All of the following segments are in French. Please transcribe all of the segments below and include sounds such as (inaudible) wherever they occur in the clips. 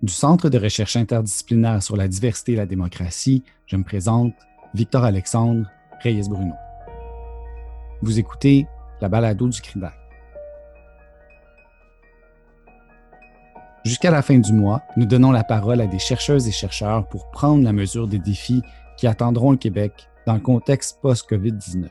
Du Centre de recherche interdisciplinaire sur la diversité et la démocratie, je me présente Victor Alexandre Reyes Bruno. Vous écoutez la balado du CRIDAC. Jusqu'à la fin du mois, nous donnons la parole à des chercheuses et chercheurs pour prendre la mesure des défis qui attendront le Québec dans le contexte post-COVID-19.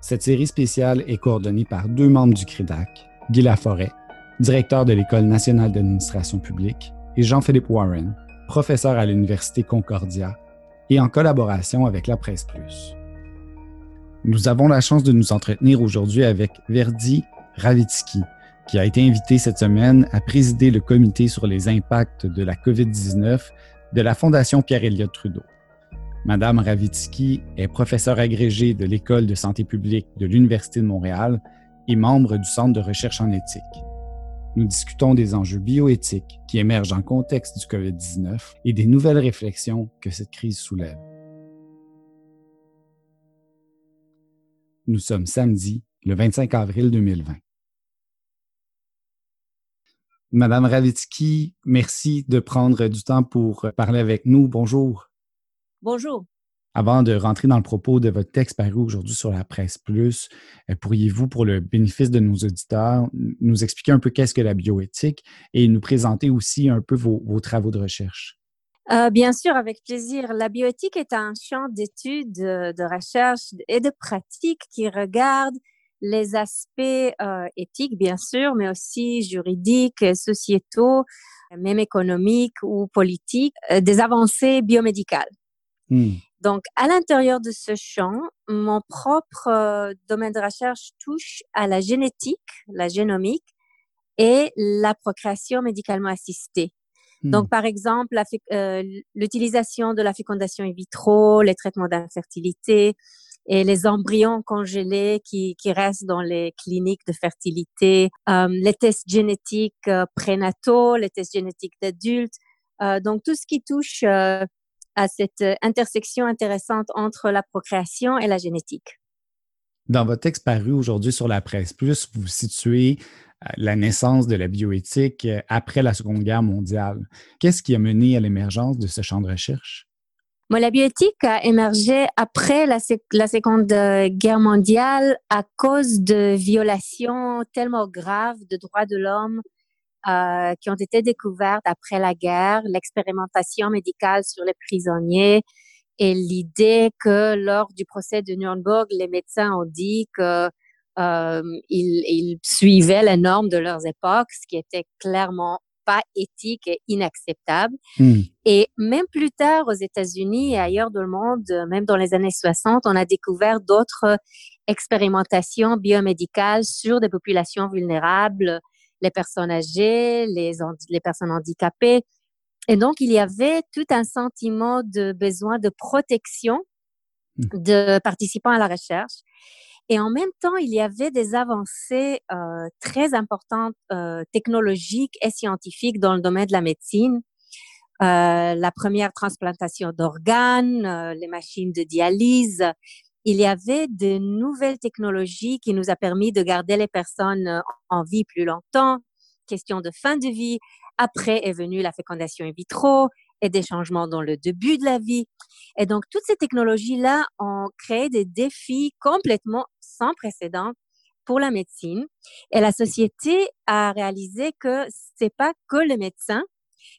Cette série spéciale est coordonnée par deux membres du CRIDAC, Guy Laforêt, directeur de l'École nationale d'administration publique, et Jean-Philippe Warren, professeur à l'Université Concordia, et en collaboration avec la Presse Plus. Nous avons la chance de nous entretenir aujourd'hui avec Verdi Ravitsky, qui a été invité cette semaine à présider le comité sur les impacts de la COVID-19 de la Fondation Pierre-Éliott Trudeau. Madame Ravitsky est professeure agrégée de l'École de santé publique de l'Université de Montréal et membre du Centre de recherche en éthique. Nous discutons des enjeux bioéthiques qui émergent en contexte du COVID-19 et des nouvelles réflexions que cette crise soulève. Nous sommes samedi, le 25 avril 2020. Madame Ravitsky, merci de prendre du temps pour parler avec nous. Bonjour. Bonjour. Avant de rentrer dans le propos de votre texte paru aujourd'hui sur la presse plus, euh, pourriez-vous, pour le bénéfice de nos auditeurs, nous expliquer un peu qu'est-ce que la bioéthique et nous présenter aussi un peu vos, travaux de recherche? Euh, bien sûr, avec plaisir. La bioéthique est un champ d'études, euh, de recherche et de pratique qui regarde les aspects éthiques, bien sûr, mais aussi juridiques, sociétaux, même économiques ou politiques, des avancées biomédicales. Hmm. Donc, à l'intérieur de ce champ, mon propre euh, domaine de recherche touche à la génétique, la génomique et la procréation médicalement assistée. Hmm. Donc, par exemple, euh, l'utilisation de la fécondation in vitro, les traitements d'infertilité et les embryons congelés qui, qui restent dans les cliniques de fertilité, euh, les tests génétiques prénataux, les tests génétiques d'adultes. donc, tout ce qui touche à cette euh, intersection intéressante entre la procréation et la génétique. Dans votre texte paru aujourd'hui sur la presse plus, vous situez euh, la naissance de la bioéthique euh, après la Seconde Guerre mondiale. Qu'est-ce qui a mené à l'émergence de ce champ de recherche? la bioéthique a émergé après la, la, Seconde Guerre mondiale à cause de violations tellement graves de droits de l'homme euh, qui ont été découvertes après la guerre, l'expérimentation médicale sur les prisonniers et l'idée que lors du procès de Nuremberg, les médecins ont dit que euh, ils, ils, suivaient les normes de leurs époques, ce qui était clairement pas éthique et inacceptable. Hmm. Et même plus tard, aux États-Unis et ailleurs dans le monde, même dans les années 60, on a découvert d'autres expérimentations biomédicales sur des populations vulnérables, les personnes âgées, les, les personnes handicapées. Et donc, il y avait tout un sentiment de besoin de protection mmh. de participants à la recherche. Et en même temps, il y avait des avancées euh, très importantes euh, technologiques et scientifiques dans le domaine de la médecine. Euh, la première transplantation d'organes, les machines de dialyse, il y avait de nouvelles technologies qui nous a permis de garder les personnes euh, en vie plus longtemps. Question de fin de vie. Après est venue la fécondation in vitro et des changements dans le début de la vie. Et donc, toutes ces technologies-là ont créé des défis complètement sans précédent pour la médecine. Et la société a réalisé que c'est pas que les médecins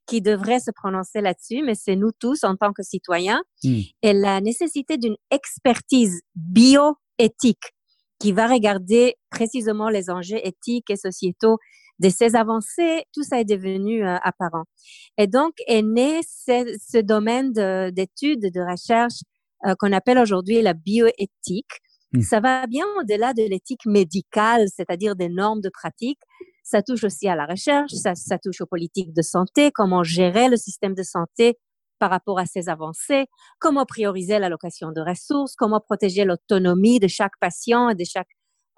qui devrait se prononcer là-dessus, mais c'est nous tous en tant que citoyens. Hmm. Et la nécessité d'une expertise bioéthique qui va regarder précisément les enjeux éthiques et sociétaux de ces avancées, tout ça est devenu euh, apparent. Et donc est né ce, domaine d'études, de, recherche euh, qu'on appelle aujourd'hui la bioéthique. Hmm. Ça va bien au-delà de l'éthique médicale, c'est-à-dire des normes de pratique. Ça touche aussi à la recherche, ça, touche aux politiques de santé, comment gérer le système de santé par rapport à ces avancées, comment prioriser l'allocation de ressources, comment protéger l'autonomie de chaque patient et de chaque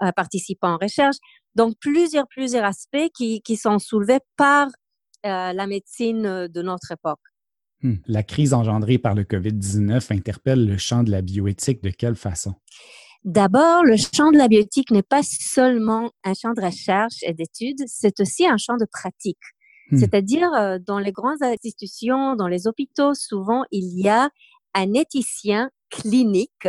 euh, participant en recherche. Donc, plusieurs, plusieurs aspects qui, sont soulevés par euh, la médecine de notre époque. Hmm. La crise engendrée par le COVID-19 interpelle le champ de la bioéthique de quelle façon? D'abord, le champ de la biotique n'est pas seulement un champ de recherche et d'études, c'est aussi un champ de pratique. Hmm. C'est-à-dire, euh, dans les grandes institutions, dans les hôpitaux, souvent, il y a un éthicien clinique,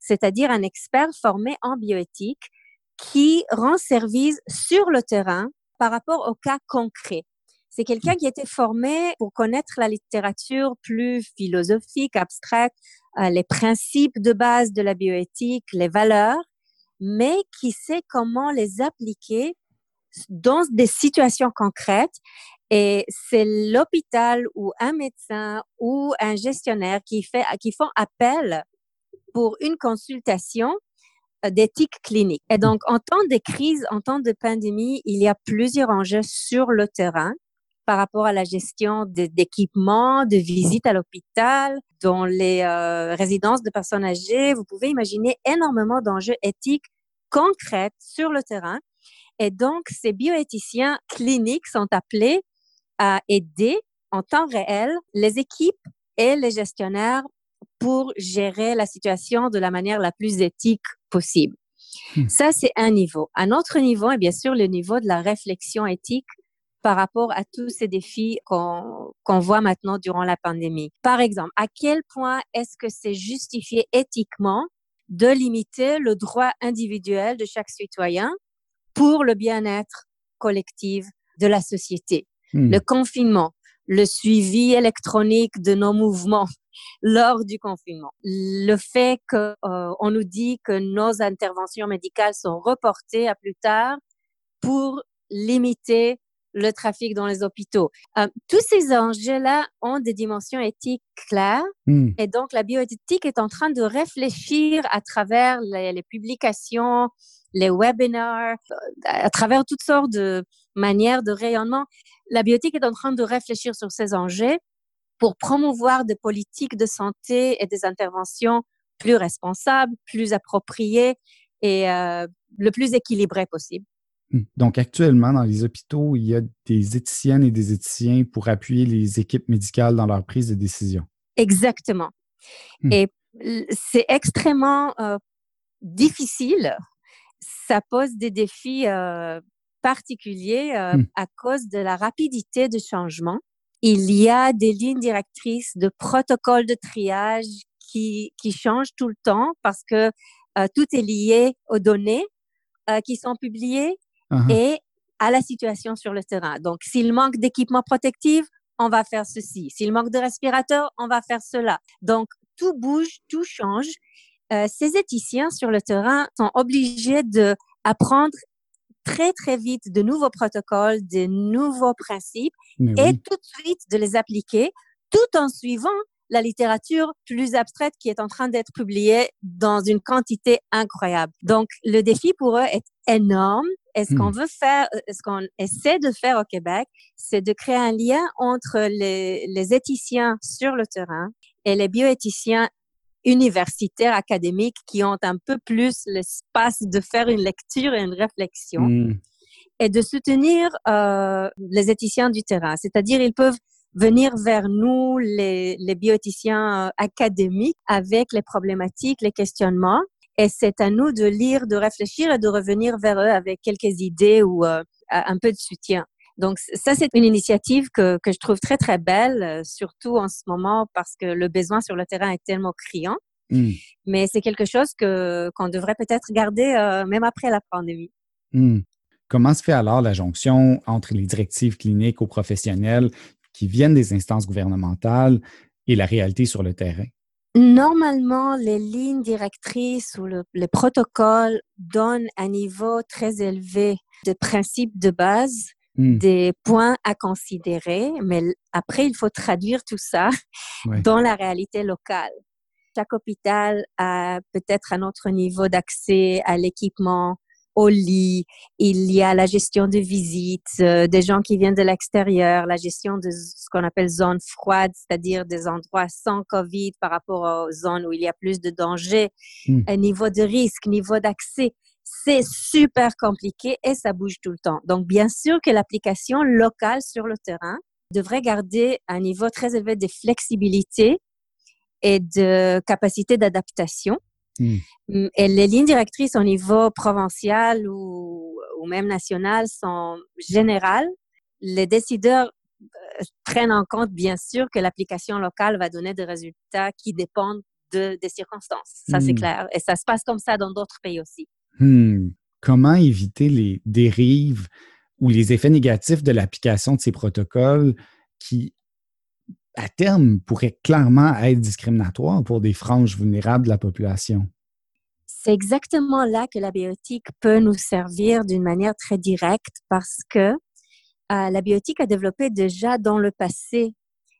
c'est-à-dire un expert formé en bioéthique qui rend service sur le terrain par rapport au cas concret. C'est quelqu'un qui a été formé pour connaître la littérature plus philosophique, abstraite, les principes de base de la bioéthique, les valeurs, mais qui sait comment les appliquer dans des situations concrètes. Et c'est l'hôpital ou un médecin ou un gestionnaire qui fait, qui font appel pour une consultation euh, d'éthique clinique. Et donc, en temps de crise, en temps de pandémie, il y a plusieurs enjeux sur le terrain par rapport à la gestion d'équipements, de, visites à l'hôpital, dans les euh, résidences de personnes âgées. Vous pouvez imaginer énormément d'enjeux éthiques concrets sur le terrain. Et donc, ces bioéthiciens cliniques sont appelés à aider en temps réel les équipes et les gestionnaires pour gérer la situation de la manière la plus éthique possible. Hmm. Ça, c'est un niveau. Un autre niveau est bien sûr le niveau de la réflexion éthique par rapport à tous ces défis qu'on voit maintenant durant la pandémie. Par exemple, à quel point est-ce que c'est justifié éthiquement de limiter le droit individuel de chaque citoyen pour le bien-être collectif de la société? Hmm. Le confinement, le suivi électronique de nos mouvements (laughs) lors du confinement. Le fait qu'on euh, nous dit que nos interventions médicales sont reportées à plus tard pour limiter le trafic dans les hôpitaux. Euh, tous ces enjeux-là ont des dimensions éthiques claires hmm. et donc la bioéthique est en train de réfléchir à travers les, publications, les webinars, euh, à travers toutes sortes de manières de rayonnement. La bioéthique est en train de réfléchir sur ces enjeux pour promouvoir des politiques de santé et des interventions plus responsables, plus appropriées et euh, le plus équilibrées possible. Hmm. Donc, actuellement, dans les hôpitaux, il y a des éthiciennes et des éthiciens pour appuyer les équipes médicales dans leur prise de décision. Exactement. Hmm. Et c'est extrêmement euh, difficile. Ça pose des défis euh, particuliers euh, hmm. à cause de la rapidité de changement. Il y a des lignes directrices de protocoles de triage qui, qui changent tout le temps parce que tout est lié aux données qui sont publiées Uh-huh. et à la situation sur le terrain. Donc, s'il manque d'équipement protectif, on va faire ceci. S'il manque de respirateurs, on va faire cela. Donc, tout bouge, tout change. Euh, ces éthiciens sur le terrain sont obligés de apprendre très, très vite de nouveaux protocoles, de nouveaux principes et tout de suite de les appliquer tout en suivant la littérature plus abstraite qui est en train d'être publiée dans une quantité incroyable. Donc, le défi pour eux est énorme. Et ce qu'on hmm. veut faire, euh, ce qu'on essaie de faire au Québec, c'est de créer un lien entre les, les éthiciens sur le terrain et les bioéthiciens universitaires académiques qui ont un peu plus l'espace de faire une lecture et une réflexion hmm. et de soutenir euh, les éthiciens du terrain. C'est-à-dire, ils peuvent venir vers nous, les, les bioéthiciens euh, académiques, avec les problématiques, les questionnements. Et c'est à nous de lire, de réfléchir et de revenir vers eux avec quelques idées ou euh, un peu de soutien. Donc ça, c'est une initiative que, que je trouve très, très belle, euh, surtout en ce moment parce que le besoin sur le terrain est tellement criant. Hmm. Mais c'est quelque chose que qu'on devrait peut-être garder même après la pandémie. Hmm. Comment se fait alors la jonction entre les directives cliniques aux professionnels qui viennent des instances gouvernementales et la réalité sur le terrain? Normalement, les lignes directrices ou le, les protocoles donnent un niveau très élevé de principes de base, hmm. des points à considérer, mais après, il faut traduire tout ça (laughs) dans la réalité locale. Chaque hôpital a peut-être un autre niveau d'accès à l'équipement, au lit, il y a la gestion de visites, euh, des gens qui viennent de l'extérieur, la gestion de ce qu'on appelle zones froides, c'est-à-dire des endroits sans COVID par rapport aux zones où il y a plus de danger, hmm. un niveau de risque, niveau d'accès. C'est super compliqué et ça bouge tout le temps. Donc, bien sûr que l'application locale sur le terrain devrait garder un niveau très élevé de flexibilité et de capacité d'adaptation Hmm. Mm, et les lignes directrices au niveau provincial ou, ou même national sont générales. Les décideurs prennent en compte, bien sûr, que l'application locale va donner des résultats qui dépendent de, des circonstances. Ça, c'est hmm. clair. Et ça se passe comme ça dans d'autres pays aussi. Hmm. Comment éviter les dérives ou les effets négatifs de l'application de ces protocoles qui, à terme, pourraient clairement être discriminatoires pour des franges vulnérables de la population? C'est exactement là que la biotique peut nous servir d'une manière très directe parce que euh, la biotique a développé déjà dans le passé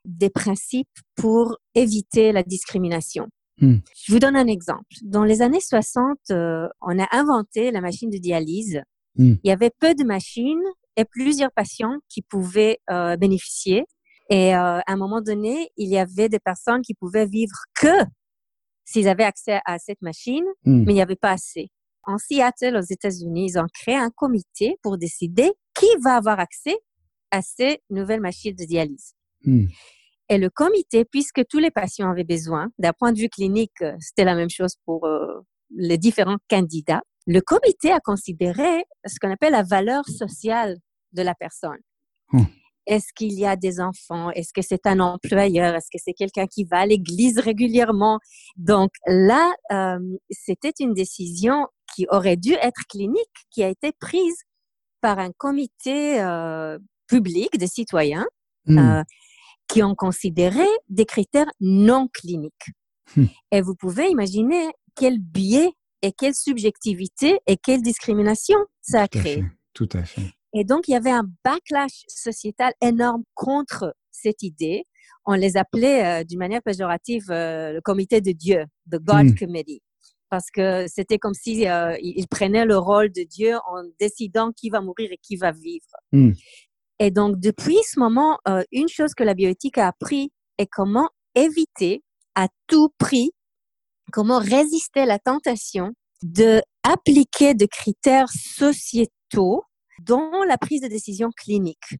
des principes pour éviter la discrimination. Hmm. Je vous donne un exemple. Dans les années 60, euh, on a inventé la machine de dialyse. Hmm. Il y avait peu de machines et plusieurs patients qui pouvaient euh, bénéficier. Et euh, à un moment donné, il y avait des personnes qui pouvaient vivre que s'ils avaient accès à cette machine, hmm. mais il n'y avait pas assez. En Seattle, aux États-Unis, ils ont créé un comité pour décider qui va avoir accès à ces nouvelles machines de dialyse. Et le comité, puisque tous les patients avaient besoin, d'un point de vue clinique, euh, c'était la même chose pour euh, les différents candidats, le comité a considéré ce qu'on appelle la valeur sociale de la personne. Hmm. Est-ce qu'il y a des enfants? Est-ce que c'est un employeur? Est-ce que c'est quelqu'un qui va à l'église régulièrement? Donc là, euh, c'était une décision qui aurait dû être clinique, qui a été prise par un comité euh, public de citoyens. Hmm. Euh, qui ont considéré des critères non cliniques. Hmm. Et vous pouvez imaginer quel biais et quelle subjectivité et quelle discrimination ça a créé. Tout à fait. Et donc, il y avait un backlash sociétal énorme contre cette idée. On les appelait euh, d'une manière péjorative euh, le comité de Dieu, the God hmm. Committee, parce que c'était comme si euh, ils prenaient le rôle de Dieu en décidant qui va mourir et qui va vivre. Hmm. Et donc, depuis ce moment, euh, une chose que la bioéthique a appris est comment éviter à tout prix, comment résister à la tentation de appliquer des critères sociétaux dans la prise de décision clinique.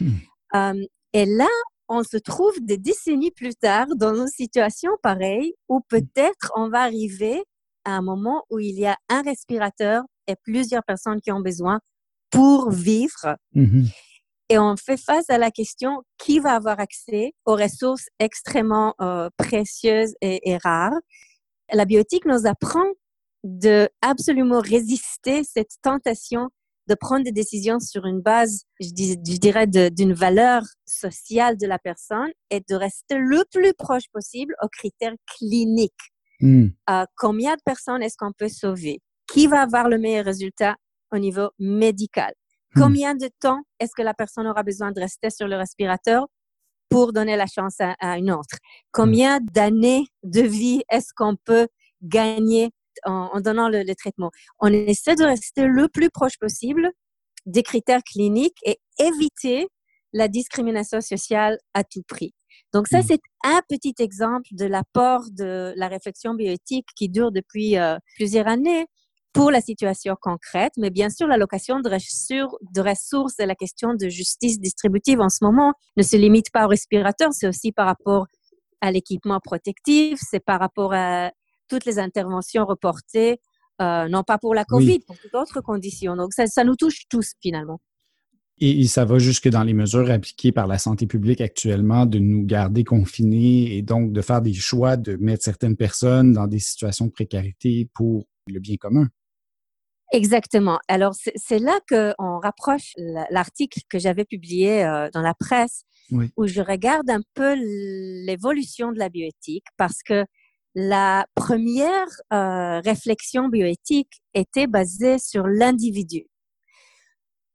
Hmm. Euh, et là, on se trouve des décennies plus tard dans une situation pareille où peut-être on va arriver à un moment où il y a un respirateur et plusieurs personnes qui ont besoin pour vivre. Mm-hmm et on fait face à la question qui va avoir accès aux ressources extrêmement euh, précieuses et, rares? La biotique nous apprend de absolument résister cette tentation de prendre des décisions sur une base, je, dirais, d'une valeur sociale de la personne et de rester le plus proche possible aux critères cliniques. Hmm. Euh, combien de personnes est-ce qu'on peut sauver? Qui va avoir le meilleur résultat au niveau médical? Hmm. Combien de temps est-ce que la personne aura besoin de rester sur le respirateur pour donner la chance à, une autre? Combien d'années de vie est-ce qu'on peut gagner en, donnant le, traitement? On essaie de rester le plus proche possible des critères cliniques et éviter la discrimination sociale à tout prix. Donc ça, hmm. c'est un petit exemple de l'apport de la réflexion bioéthique qui dure depuis euh, plusieurs années, pour la situation concrète, mais bien sûr, l'allocation de, de ressources et la question de justice distributive en ce moment ne se limite pas au respirateur, c'est aussi par rapport à l'équipement protectif, c'est par rapport à toutes les interventions reportées, euh, non pas pour la COVID, pour d'autres conditions. Donc, ça, ça nous touche tous finalement. Et, ça va jusque dans les mesures appliquées par la santé publique actuellement de nous garder confinés et donc de faire des choix de mettre certaines personnes dans des situations de précarité pour le bien commun. Exactement. Alors, c'est là qu'on rapproche l'article que j'avais publié euh, dans la presse, où je regarde un peu l'évolution de la bioéthique, parce que la première euh, réflexion bioéthique était basée sur l'individu.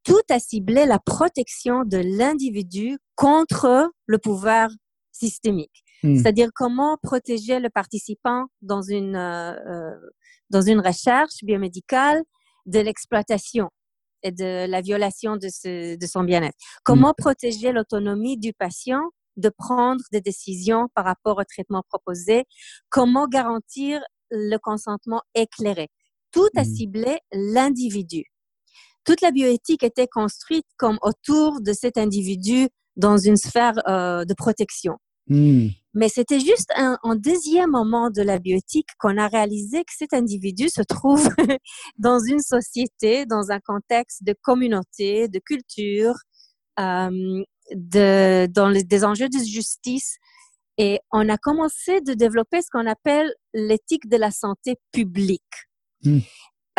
Tout a ciblé la protection de l'individu contre le pouvoir systémique. Hmm. C'est-à-dire comment protéger le participant dans une, euh, dans une recherche biomédicale de l'exploitation et de la violation de, ce, de son bien-être. Comment mm. protéger l'autonomie du patient de prendre des décisions par rapport au traitement proposé? Comment garantir le consentement éclairé? Tout a mm. ciblé l'individu. Toute la bioéthique était construite comme autour de cet individu dans une sphère euh, de protection. Mm. Mais c'était juste un, deuxième moment de la biotique qu'on a réalisé que cet individu se trouve (laughs) dans une société, dans un contexte de communauté, de culture, euh, de, dans les, des enjeux de justice. Et on a commencé de développer ce qu'on appelle l'éthique de la santé publique. Hmm.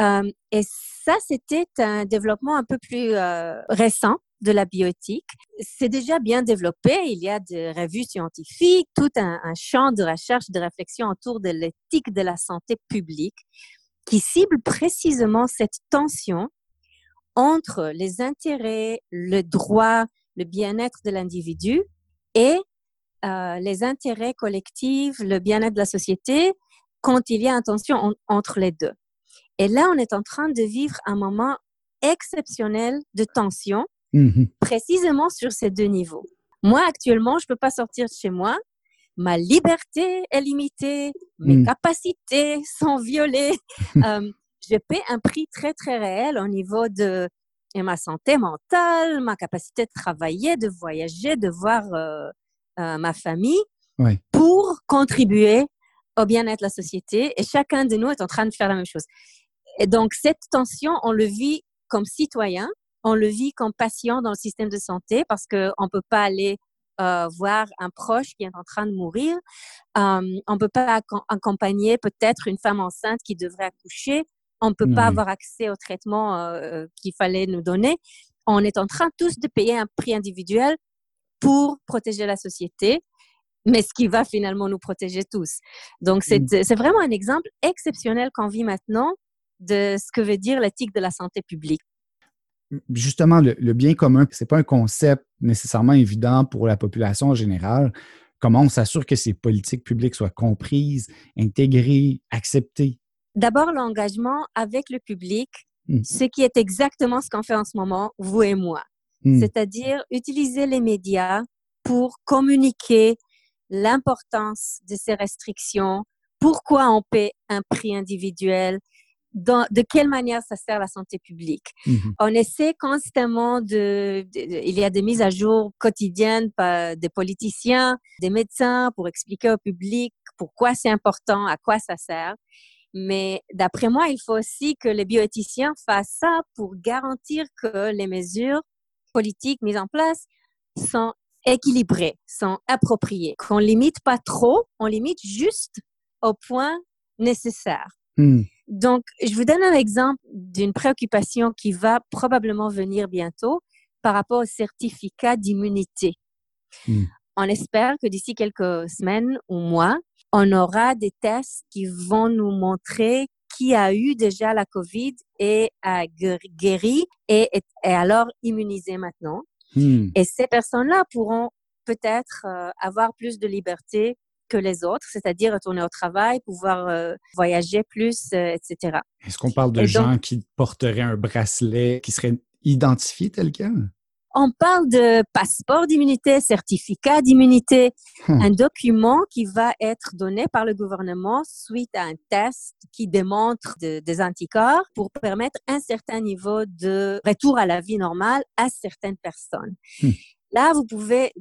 Euh, et ça, c'était un développement un peu plus euh, récent de la bioéthique. C'est déjà bien développé. Il y a des revues scientifiques, tout un, un champ de recherche, de réflexion autour de l'éthique de la santé publique qui cible précisément cette tension entre les intérêts, le droit, le bien-être de l'individu et euh, les intérêts collectifs, le bien-être de la société, quand il y a une tension entre les deux. Et là, on est en train de vivre un moment exceptionnel de tension, mm-hmm. précisément sur ces deux niveaux. Moi, actuellement, je ne peux pas sortir de chez moi. Ma liberté est limitée, mes mm. capacités sont violées. (laughs) euh, je paie un prix très, très réel au niveau de ma santé mentale, ma capacité de travailler, de voyager, de voir euh, euh, ma famille pour contribuer au bien-être de la société. Et chacun de nous est en train de faire la même chose. Et donc, cette tension, on le vit comme citoyen, on le vit comme patient dans le système de santé parce qu'on ne peut pas aller euh, voir un proche qui est en train de mourir. on ne peut pas accompagner peut-être une femme enceinte qui devrait accoucher on ne peut pas avoir accès au traitement euh, euh, qu'il fallait nous donner. On est en train tous de payer un prix individuel pour protéger la société, mais ce qui va finalement nous protéger tous. Donc, c'est mm. vraiment un exemple exceptionnel qu'on vit maintenant de ce que veut dire l'éthique de la santé publique. Justement, le, le bien commun, ce n'est pas un concept nécessairement évident pour la population en général. Comment on s'assure que ces politiques publiques soient comprises, intégrées, acceptées? D'abord, l'engagement avec le public, hmm. ce qui est exactement ce qu'on fait en ce moment, vous et moi. Hmm. C'est-à-dire utiliser les médias pour communiquer l'importance de ces restrictions, pourquoi on paie un prix individuel, de quelle manière ça sert la santé publique. Hmm. On essaie constamment de, il y a des mises à jour quotidiennes par des politiciens, des médecins pour expliquer au public pourquoi c'est important, à quoi ça sert. Mais d'après moi, il faut aussi que les bioéthiciens fassent ça pour garantir que les mesures politiques mises en place sont équilibrées, sont appropriées, qu'on limite pas trop, on limite juste au point nécessaire. Hmm. Donc, je vous donne un exemple d'une préoccupation qui va probablement venir bientôt par rapport au certificat d'immunité. Hmm. On espère que d'ici quelques semaines ou mois, on aura des tests qui vont nous montrer qui a eu déjà la COVID et a guéri et est, alors immunisé maintenant. Hmm. Et ces personnes-là pourront peut-être euh, avoir plus de liberté que les autres, c'est-à-dire retourner au travail, pouvoir euh, voyager plus, euh, etc. Est-ce qu'on parle de gens qui porteraient un bracelet qui serait identifié tel quel? On parle de passeport d'immunité, certificat d'immunité, hmm. un document qui va être donné par le gouvernement suite à un test qui démontre des anticorps pour permettre un certain niveau de retour à la vie normale à certaines personnes. Hmm. Là, vous pouvez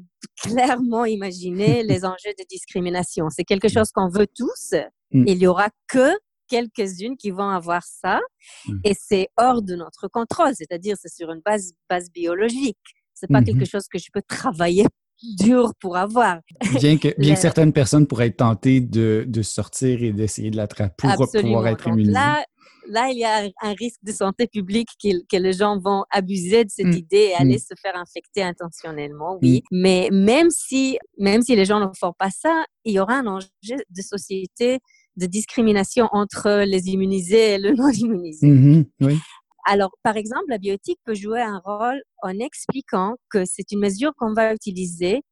clairement imaginer (laughs) les enjeux de discrimination. C'est quelque chose qu'on veut tous. Hmm. Il y aura que quelques-unes qui vont avoir ça hmm. et c'est hors de notre contrôle, c'est-à-dire c'est sur une base, base biologique. C'est pas quelque mm-hmm. chose que je peux travailler (laughs) dur pour avoir. Bien que, bien (laughs) certaines personnes pourraient être tentées de, de sortir et d'essayer de l'attraper pour pouvoir être immunisées. Là, là, il y a un risque de santé publique que, que les gens vont abuser de cette mm. idée et aller mm. se faire infecter intentionnellement, oui. Mais même si, même si les gens ne font pas ça, il y aura un enjeu de société de discrimination entre les immunisés et le (laughs) non immunisé. Mm-hmm. oui. Alors, par exemple, la biotique peut jouer un rôle en expliquant que c'est une mesure qu'on va utiliser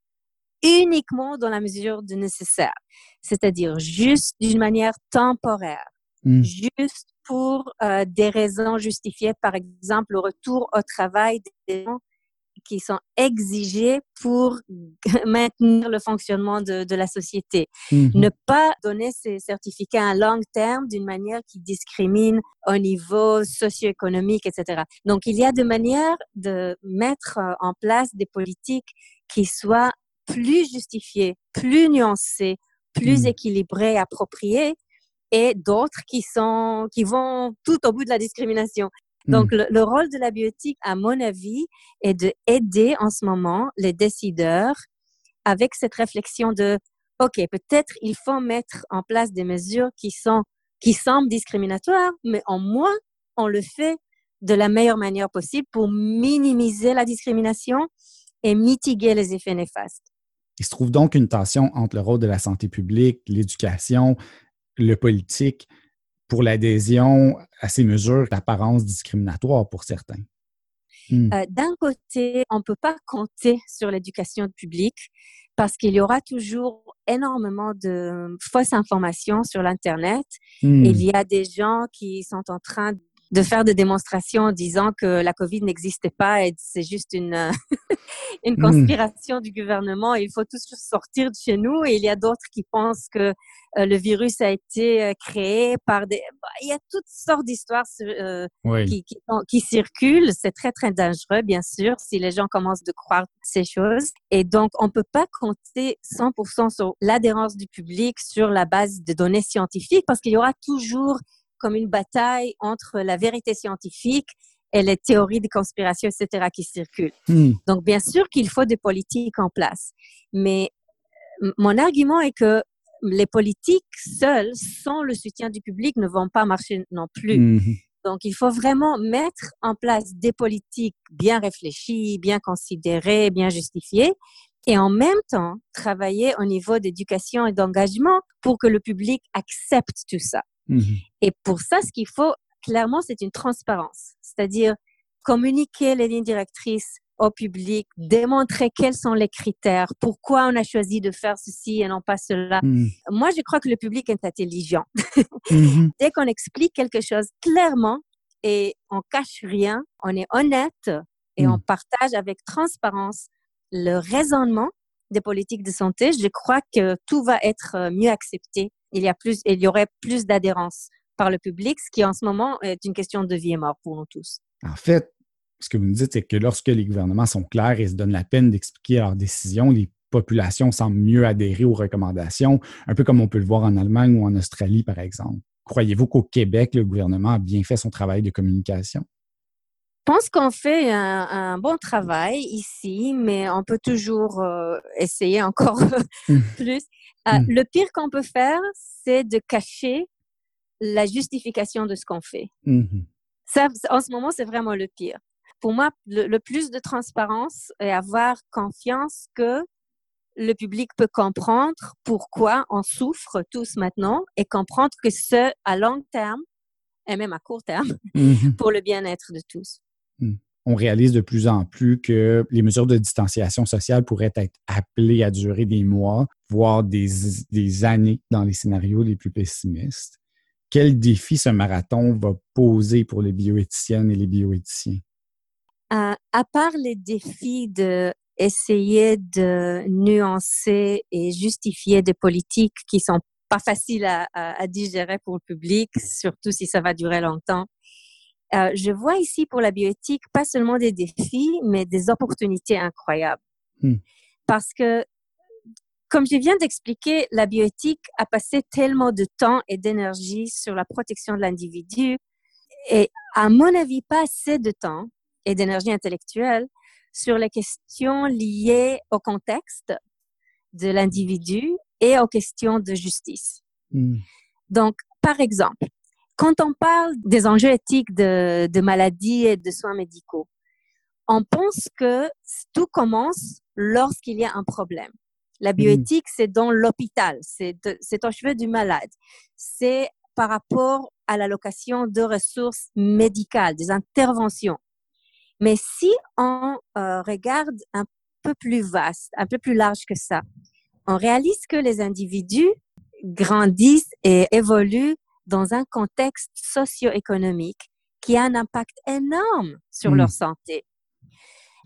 uniquement dans la mesure de nécessaire, c'est-à-dire juste d'une manière temporaire, mm. juste pour euh, des raisons justifiées, par exemple le retour au travail des gens qui sont exigés pour (laughs) maintenir le fonctionnement de, de la société. Mhm. Ne pas donner ces certificats à long terme d'une manière qui discrimine au niveau socio-économique, etc. Donc, il y a des manières de mettre euh, en place des politiques qui soient plus justifiées, plus nuancées, plus mhm. équilibrées, appropriées, et d'autres qui sont qui vont tout au bout de la discrimination. Donc, le, le, rôle de la bioéthique, à mon avis, est de aider en ce moment les décideurs avec cette réflexion de, OK, peut-être il faut mettre en place des mesures qui sont, qui semblent discriminatoires, mais en moins, on le fait de la meilleure manière possible pour minimiser la discrimination et mitiguer les effets néfastes. Il se trouve donc une tension entre le rôle de la santé publique, l'éducation, le politique pour l'adhésion à ces mesures d'apparence discriminatoire pour certains. Hmm. Euh, d'un côté, on ne peut pas compter sur l'éducation publique parce qu'il y aura toujours énormément de fausses informations sur l'Internet. Hmm. Il y a des gens qui sont en train de faire des démonstrations en disant que la COVID n'existait pas et c'est juste une, (laughs) une hmm. conspiration du gouvernement et il faut tous sortir de chez nous. Et il y a d'autres qui pensent que euh, le virus a été euh, créé par des... Bah, il y a toutes sortes d'histoires euh, qui, qui, qui, circulent. C'est très, très dangereux, bien sûr, si les gens commencent de croire ces choses. Et donc, on peut pas compter 100% sur l'adhérence du public sur la base de données scientifiques parce qu'il y aura toujours comme une bataille entre la vérité scientifique et les théories de conspiration, etc., qui circulent. Hmm. Donc, bien sûr qu'il faut des politiques en place. Mais mon argument est que les politiques seules, sans le soutien du public, ne vont pas marcher non plus. Hmm. Donc, il faut vraiment mettre en place des politiques bien réfléchies, bien considérées, bien justifiées, et en même temps travailler au niveau d'éducation et d'engagement pour que le public accepte tout ça. Mhm. Et pour ça, ce qu'il faut, clairement, c'est une transparence. C'est-à-dire communiquer les lignes directrices au public, démontrer quels sont les critères, pourquoi on a choisi de faire ceci et non pas cela. Mhm. Moi, je crois que le public est intelligent. Mhm. (laughs) Dès qu'on explique quelque chose clairement et on cache rien, on est honnête et on partage avec transparence le raisonnement des politiques de santé, je crois que tout va être euh, mieux accepté il y a plus, il y aurait plus d'adhérence par le public, ce qui en ce moment est une question de vie et mort pour nous tous. En fait, ce que vous nous dites, c'est que lorsque les gouvernements sont clairs et se donnent la peine d'expliquer leurs décisions, les populations semblent mieux adhérer aux recommandations, un peu comme on peut le voir en Allemagne ou en Australie, par exemple. Croyez-vous qu'au Québec, le gouvernement a bien fait son travail de communication? Je pense qu'on fait un, bon travail ici, mais on peut toujours euh, essayer encore (laughs) mmh. plus. Euh, mmh. Le pire qu'on peut faire, c'est de cacher la justification de ce qu'on fait. Mmh Ça, en ce moment, c'est vraiment le pire. Pour moi, le, plus de transparence et avoir confiance que le public peut comprendre pourquoi on souffre tous maintenant et comprendre que ce, à long terme, et même à court terme, (laughs) pour le bien-être de tous. On réalise de plus en plus que les mesures de distanciation sociale pourraient être appelées à durer des mois, voire des, années dans les scénarios les plus pessimistes. Quel défi ce marathon va poser pour les bioéthiciennes et les bioéthiciens? À part les défis de essayer de nuancer et justifier des politiques qui sont pas faciles à digérer pour le public, surtout si ça va durer longtemps. Euh, je vois ici pour la bioéthique pas seulement des défis, mais des opportunités incroyables. Hmm. Parce que, comme je viens d'expliquer, la bioéthique a passé tellement de temps et d'énergie sur la protection de l'individu et, à mon avis, pas assez de temps et d'énergie intellectuelle sur les questions liées au contexte de l'individu et aux questions de justice. Hmm. Donc, par exemple, quand on parle des enjeux éthiques de, de maladies et de soins médicaux, on pense que tout commence lorsqu'il y a un problème. La mm. bioéthique, c'est dans l'hôpital, c'est au chevet du malade. C'est par rapport à l'allocation de ressources médicales, des interventions. Mais si on euh, regarde un peu plus vaste, un peu plus large que ça, on réalise que les individus grandissent et évoluent dans un contexte socio-économique qui a un impact énorme sur hmm. leur santé.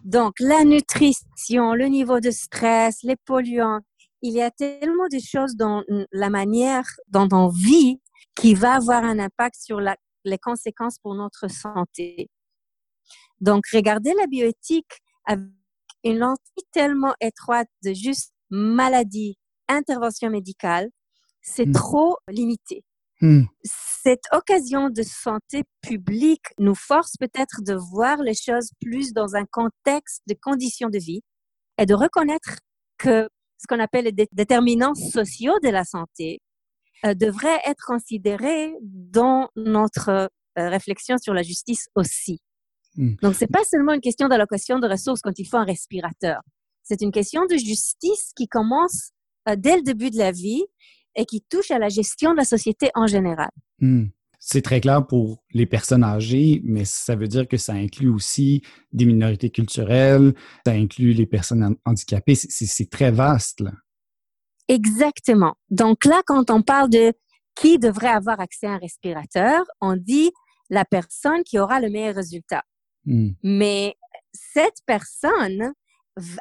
Donc, la nutrition, le niveau de stress, les polluants, il y a tellement de choses dans la manière dont on vit qui va avoir un impact sur les conséquences pour notre santé. Donc, regardez la bioéthique avec une lentille tellement étroite de juste maladie, intervention médicale, c'est hmm. trop limité. Hmm. Cette occasion de santé publique nous force peut-être de voir les choses plus dans un contexte de conditions de vie et de reconnaître que ce qu'on appelle les déterminants sociaux de la santé euh, devraient être considérés dans notre euh, réflexion sur la justice aussi. Hmm. Donc, c'est pas seulement une question d'allocation de ressources quand il faut un respirateur. C'est une question de justice qui commence euh, dès le début de la vie et qui touche à la gestion de la société en général. Hmm. C'est très clair pour les personnes âgées, mais ça veut dire que ça inclut aussi des minorités culturelles, ça inclut les personnes handicapées. C'est très vaste. Là. Exactement. Donc là, quand on parle de qui devrait avoir accès à un respirateur, on dit la personne qui aura le meilleur résultat. Hmm. Mais cette personne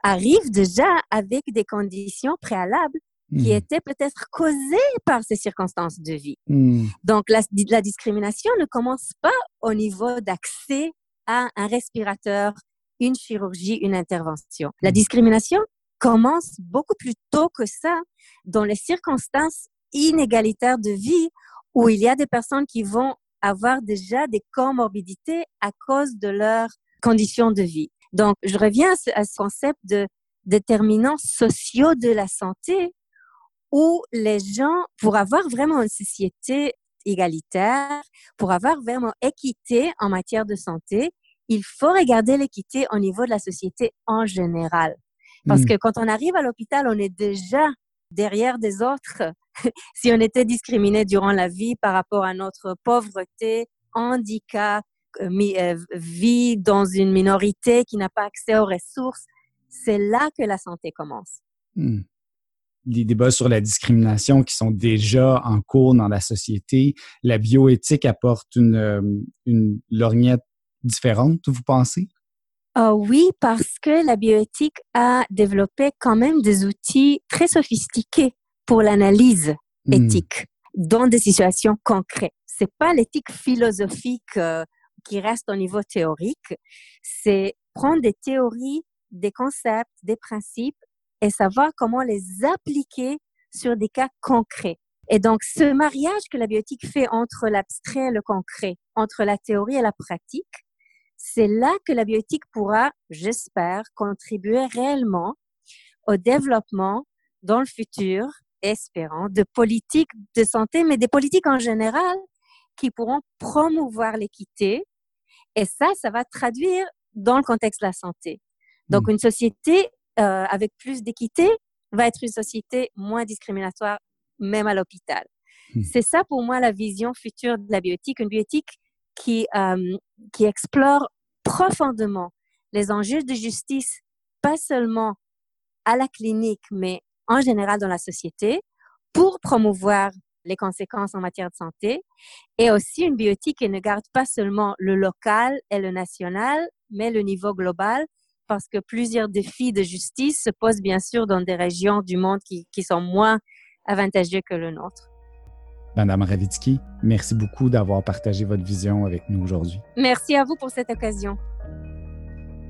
arrive déjà avec des conditions préalables qui hmm. étaient peut-être causées par ces circonstances de vie. Hmm. Donc, la, la, discrimination ne commence pas au niveau d'accès à un respirateur, une chirurgie, une intervention. La discrimination commence beaucoup plus tôt que ça dans les circonstances inégalitaires de vie où il y a des personnes qui vont avoir déjà des comorbidités à cause de leurs conditions de vie. Donc, je reviens à ce, concept de déterminants sociaux de la santé où les gens, pour avoir vraiment une société égalitaire, pour avoir vraiment équité en matière de santé, il faut regarder l'équité au niveau de la société en général. Parce hmm. que quand on arrive à l'hôpital, on est déjà derrière des autres. (laughs) si on était discriminé durant la vie par rapport à notre pauvreté, handicap, euh, euh, vie dans une minorité qui n'a pas accès aux ressources, c'est là que la santé commence. Hmm. Les débats sur la discrimination qui sont déjà en cours dans la société, la bioéthique apporte une, euh, une lorgnette différente, vous pensez? Uh, oui, parce que la bioéthique a développé quand même des outils très sophistiqués pour l'analyse hmm. éthique dans des situations concrètes. C'est pas l'éthique philosophique euh, qui reste au niveau théorique, c'est prendre des théories, des concepts, des principes et savoir comment les appliquer sur des cas concrets. Et donc, ce mariage que la bioéthique fait entre l'abstrait et le concret, entre la théorie et la pratique, c'est là que la bioéthique pourra, j'espère, contribuer réellement au développement dans le futur, espérant, de politiques de santé, mais des politiques en général qui pourront promouvoir l'équité. Et ça, ça va traduire dans le contexte de la santé. Donc, hmm. une société euh, avec plus d'équité va être une société moins discriminatoire, même à l'hôpital. Hmm. C'est ça pour moi la vision future de la bioéthique, une bioéthique qui, euh, qui explore profondément les enjeux de justice, pas seulement à la clinique, mais en général dans la société, pour promouvoir les conséquences en matière de santé, et aussi une bioéthique qui ne garde pas seulement le local et le national, mais le niveau global, parce que plusieurs défis de justice se posent bien sûr dans des régions du monde qui, qui sont moins avantageux que le nôtre. Madame Ravitsky, merci beaucoup d'avoir partagé votre vision avec nous aujourd'hui. Merci à vous pour cette occasion.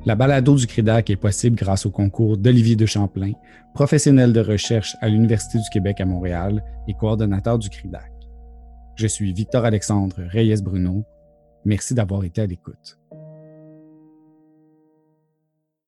La balado du CRIDAC est possible grâce au concours d'Olivier de Champlain, professionnel de recherche à l'Université du Québec à Montréal et coordonnateur du CRIDAC. Je suis Victor-Alexandre Reyes-Bruno. Merci d'avoir été à l'écoute.